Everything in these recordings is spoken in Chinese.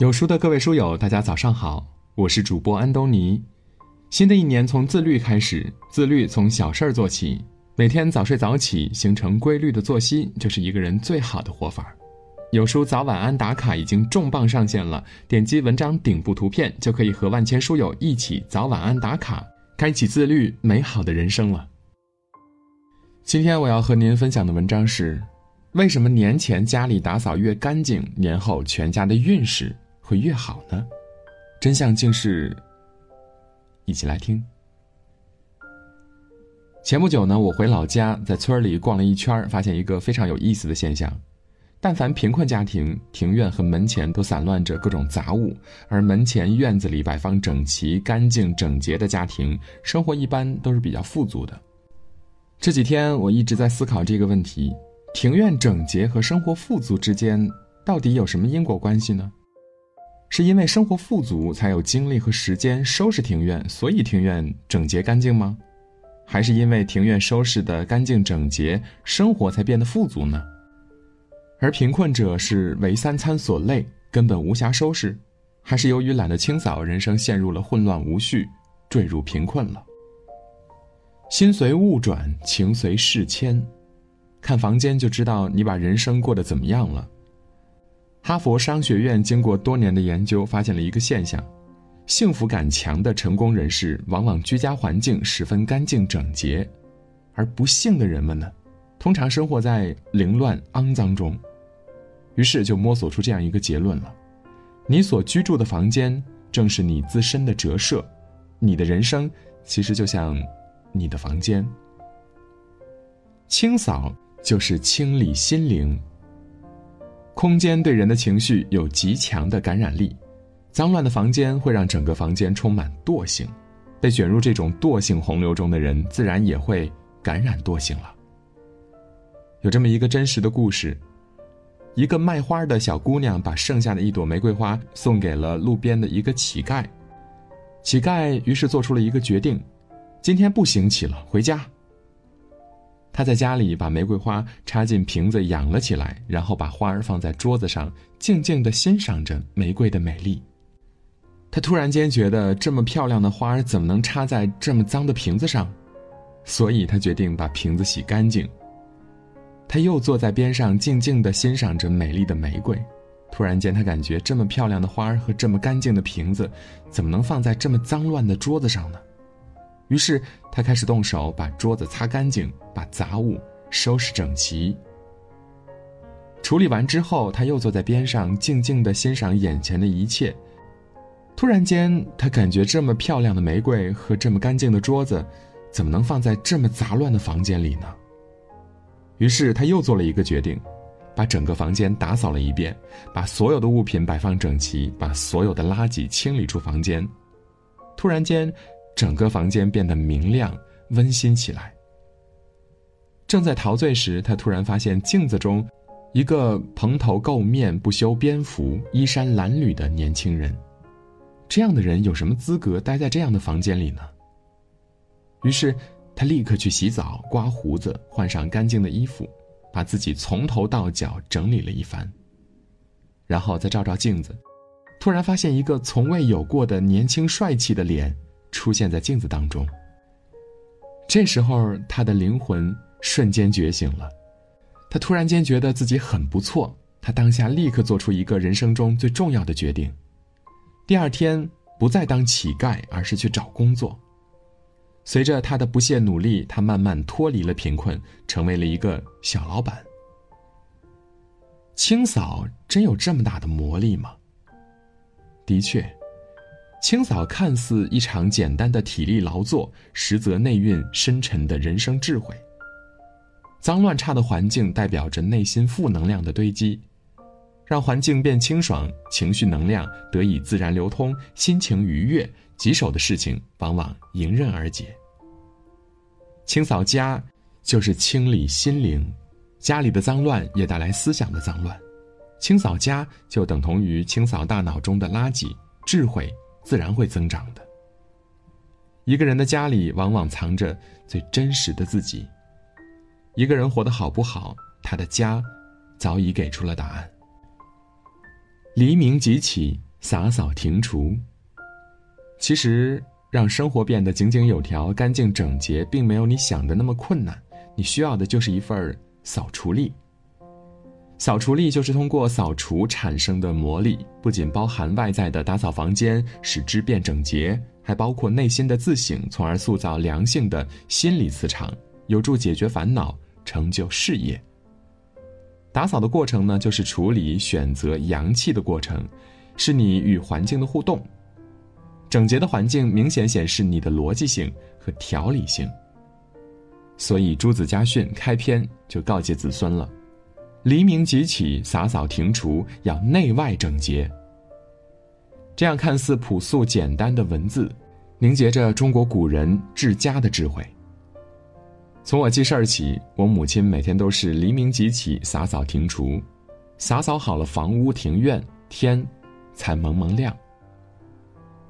有书的各位书友，大家早上好，我是主播安东尼。新的一年从自律开始，自律从小事儿做起，每天早睡早起，形成规律的作息，就是一个人最好的活法。有书早晚安打卡已经重磅上线了，点击文章顶部图片就可以和万千书友一起早晚安打卡，开启自律美好的人生了。今天我要和您分享的文章是：为什么年前家里打扫越干净，年后全家的运势？会越好呢？真相竟是，一起来听。前不久呢，我回老家，在村里逛了一圈，发现一个非常有意思的现象：但凡贫困家庭，庭院和门前都散乱着各种杂物，而门前院子里摆放整齐、干净、整洁的家庭，生活一般都是比较富足的。这几天我一直在思考这个问题：庭院整洁和生活富足之间到底有什么因果关系呢？是因为生活富足，才有精力和时间收拾庭院，所以庭院整洁干净吗？还是因为庭院收拾的干净整洁，生活才变得富足呢？而贫困者是为三餐所累，根本无暇收拾，还是由于懒得清扫，人生陷入了混乱无序，坠入贫困了？心随物转，情随事迁，看房间就知道你把人生过得怎么样了。哈佛商学院经过多年的研究，发现了一个现象：幸福感强的成功人士，往往居家环境十分干净整洁；而不幸的人们呢，通常生活在凌乱肮脏中。于是就摸索出这样一个结论了：你所居住的房间，正是你自身的折射；你的人生，其实就像你的房间。清扫就是清理心灵。空间对人的情绪有极强的感染力，脏乱的房间会让整个房间充满惰性，被卷入这种惰性洪流中的人，自然也会感染惰性了。有这么一个真实的故事：一个卖花的小姑娘把剩下的一朵玫瑰花送给了路边的一个乞丐，乞丐于是做出了一个决定：今天不行乞了，回家。他在家里把玫瑰花插进瓶子养了起来，然后把花儿放在桌子上，静静地欣赏着玫瑰的美丽。他突然间觉得这么漂亮的花儿怎么能插在这么脏的瓶子上？所以他决定把瓶子洗干净。他又坐在边上，静静地欣赏着美丽的玫瑰。突然间，他感觉这么漂亮的花儿和这么干净的瓶子，怎么能放在这么脏乱的桌子上呢？于是他开始动手把桌子擦干净，把杂物收拾整齐。处理完之后，他又坐在边上，静静的欣赏眼前的一切。突然间，他感觉这么漂亮的玫瑰和这么干净的桌子，怎么能放在这么杂乱的房间里呢？于是他又做了一个决定，把整个房间打扫了一遍，把所有的物品摆放整齐，把所有的垃圾清理出房间。突然间。整个房间变得明亮、温馨起来。正在陶醉时，他突然发现镜子中一个蓬头垢面、不修边幅、衣衫褴褛的年轻人。这样的人有什么资格待在这样的房间里呢？于是，他立刻去洗澡、刮胡子、换上干净的衣服，把自己从头到脚整理了一番，然后再照照镜子，突然发现一个从未有过的年轻帅气的脸。出现在镜子当中。这时候，他的灵魂瞬间觉醒了，他突然间觉得自己很不错。他当下立刻做出一个人生中最重要的决定：第二天不再当乞丐，而是去找工作。随着他的不懈努力，他慢慢脱离了贫困，成为了一个小老板。清扫真有这么大的魔力吗？的确。清扫看似一场简单的体力劳作，实则内蕴深沉的人生智慧。脏乱差的环境代表着内心负能量的堆积，让环境变清爽，情绪能量得以自然流通，心情愉悦，棘手的事情往往迎刃而解。清扫家就是清理心灵，家里的脏乱也带来思想的脏乱，清扫家就等同于清扫大脑中的垃圾，智慧。自然会增长的。一个人的家里往往藏着最真实的自己。一个人活得好不好，他的家早已给出了答案。黎明即起，洒扫庭除。其实，让生活变得井井有条、干净整洁，并没有你想的那么困难。你需要的就是一份扫除力。扫除力就是通过扫除产生的魔力，不仅包含外在的打扫房间，使之变整洁，还包括内心的自省，从而塑造良性的心理磁场，有助解决烦恼，成就事业。打扫的过程呢，就是处理、选择阳气的过程，是你与环境的互动。整洁的环境明显显示你的逻辑性和条理性。所以，朱子家训开篇就告诫子孙了：黎明即起，洒扫庭除，要内外整洁。这样看似朴素简单的文字，凝结着中国古人治家的智慧。从我记事儿起，我母亲每天都是黎明即起，洒扫庭除，洒扫好了房屋庭院，天才蒙蒙亮。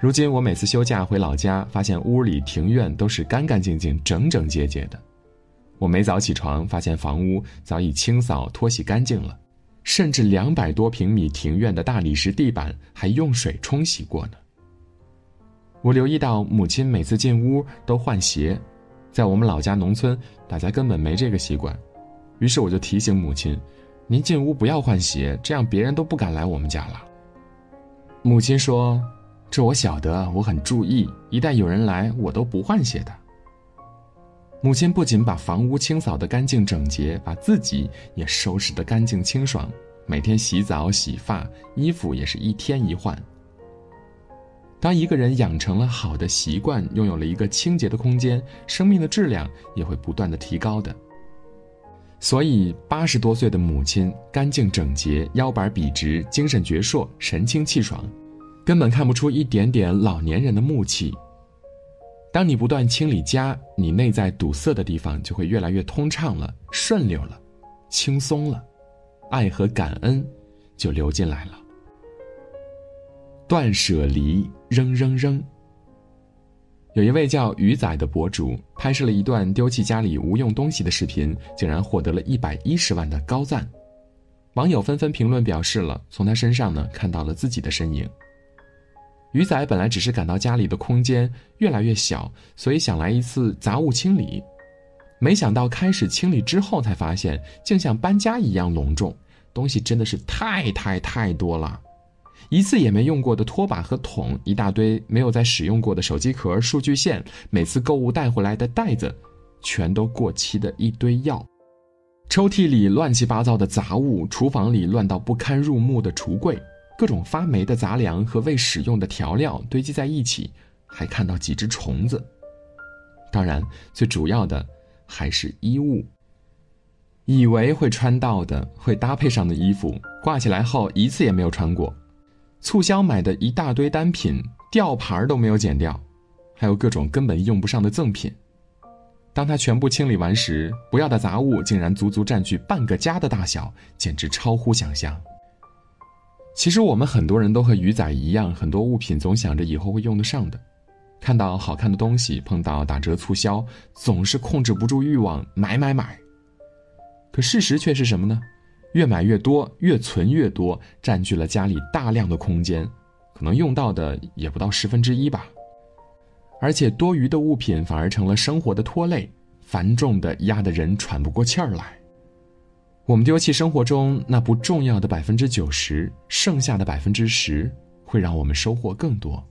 如今我每次休假回老家，发现屋里庭院都是干干净净、整整洁洁的。我每早起床，发现房屋早已清扫拖洗干净了，甚至两百多平米庭院的大理石地板还用水冲洗过呢。我留意到母亲每次进屋都换鞋。在我们老家农村，大家根本没这个习惯，于是我就提醒母亲：“您进屋不要换鞋，这样别人都不敢来我们家了。”母亲说：“这我晓得，我很注意，一旦有人来，我都不换鞋的。”母亲不仅把房屋清扫得干净整洁，把自己也收拾得干净清爽，每天洗澡洗发，衣服也是一天一换。当一个人养成了好的习惯，拥有了一个清洁的空间，生命的质量也会不断的提高的。所以，八十多岁的母亲干净整洁，腰板笔直，精神矍铄，神清气爽，根本看不出一点点老年人的木气。当你不断清理家，你内在堵塞的地方就会越来越通畅了，顺溜了，轻松了，爱和感恩就流进来了。断舍离，扔扔扔。有一位叫鱼仔的博主拍摄了一段丢弃家里无用东西的视频，竟然获得了一百一十万的高赞，网友纷纷评论表示了从他身上呢看到了自己的身影。鱼仔本来只是感到家里的空间越来越小，所以想来一次杂物清理，没想到开始清理之后才发现，竟像搬家一样隆重，东西真的是太太太多了。一次也没用过的拖把和桶，一大堆没有再使用过的手机壳、数据线，每次购物带回来的袋子，全都过期的一堆药，抽屉里乱七八糟的杂物，厨房里乱到不堪入目的橱柜，各种发霉的杂粮和未使用的调料堆积在一起，还看到几只虫子。当然，最主要的还是衣物。以为会穿到的、会搭配上的衣服，挂起来后一次也没有穿过。促销买的一大堆单品，吊牌都没有剪掉，还有各种根本用不上的赠品。当他全部清理完时，不要的杂物竟然足足占据半个家的大小，简直超乎想象。其实我们很多人都和鱼仔一样，很多物品总想着以后会用得上的，看到好看的东西，碰到打折促销，总是控制不住欲望买买买。可事实却是什么呢？越买越多，越存越多，占据了家里大量的空间，可能用到的也不到十分之一吧。而且多余的物品反而成了生活的拖累，繁重的压得人喘不过气儿来。我们丢弃生活中那不重要的百分之九十，剩下的百分之十会让我们收获更多。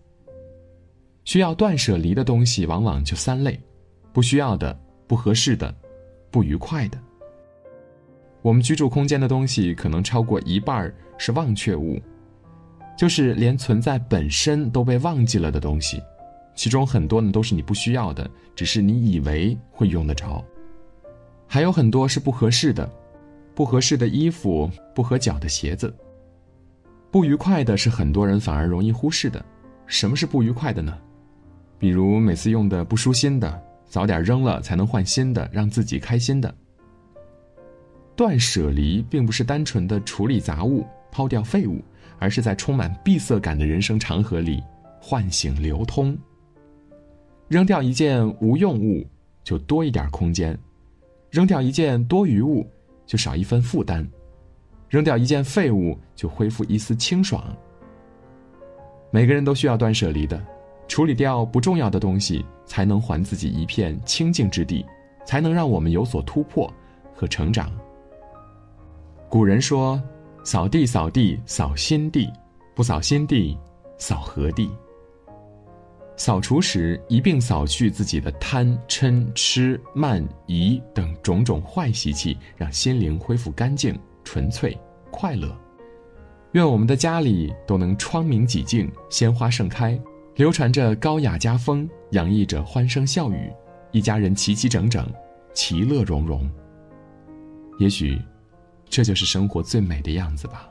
需要断舍离的东西往往就三类：不需要的、不合适的、不愉快的。我们居住空间的东西可能超过一半是忘却物，就是连存在本身都被忘记了的东西，其中很多呢都是你不需要的，只是你以为会用得着。还有很多是不合适的，不合适的衣服，不合脚的鞋子。不愉快的是很多人反而容易忽视的。什么是不愉快的呢？比如每次用的不舒心的，早点扔了才能换新的，让自己开心的。断舍离并不是单纯的处理杂物、抛掉废物，而是在充满闭塞感的人生长河里唤醒流通。扔掉一件无用物，就多一点空间；扔掉一件多余物，就少一份负担。扔掉一件废物就恢复一丝清爽。每个人都需要断舍离的，处理掉不重要的东西，才能还自己一片清净之地，才能让我们有所突破和成长。古人说：“扫地，扫地，扫心地；不扫心地，扫何地？”扫除时一并扫去自己的贪嗔痴慢疑等种种坏习气，让心灵恢复干净、纯粹、快乐。愿我们的家里都能窗明几净，鲜花盛开，流传着高雅家风，洋溢着欢声笑语，一家人齐齐整整，其乐融融。也许，这就是生活最美的样子吧。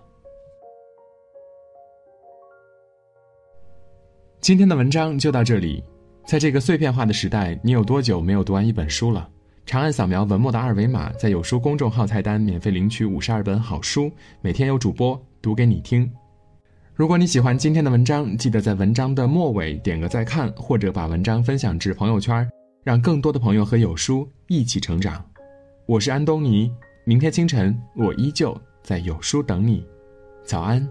今天的文章就到这里。在这个碎片化的时代，你有多久没有读完一本书了？长按扫描文末的二维码，在有书公众号菜单免费领取五十二本好书，每天有主播读给你听。如果你喜欢今天的文章，记得在文章的末尾点个再看，或者把文章分享至朋友圈，让更多的朋友和有书一起成长。我是安东尼，明天清晨我依旧在有书等你。早安。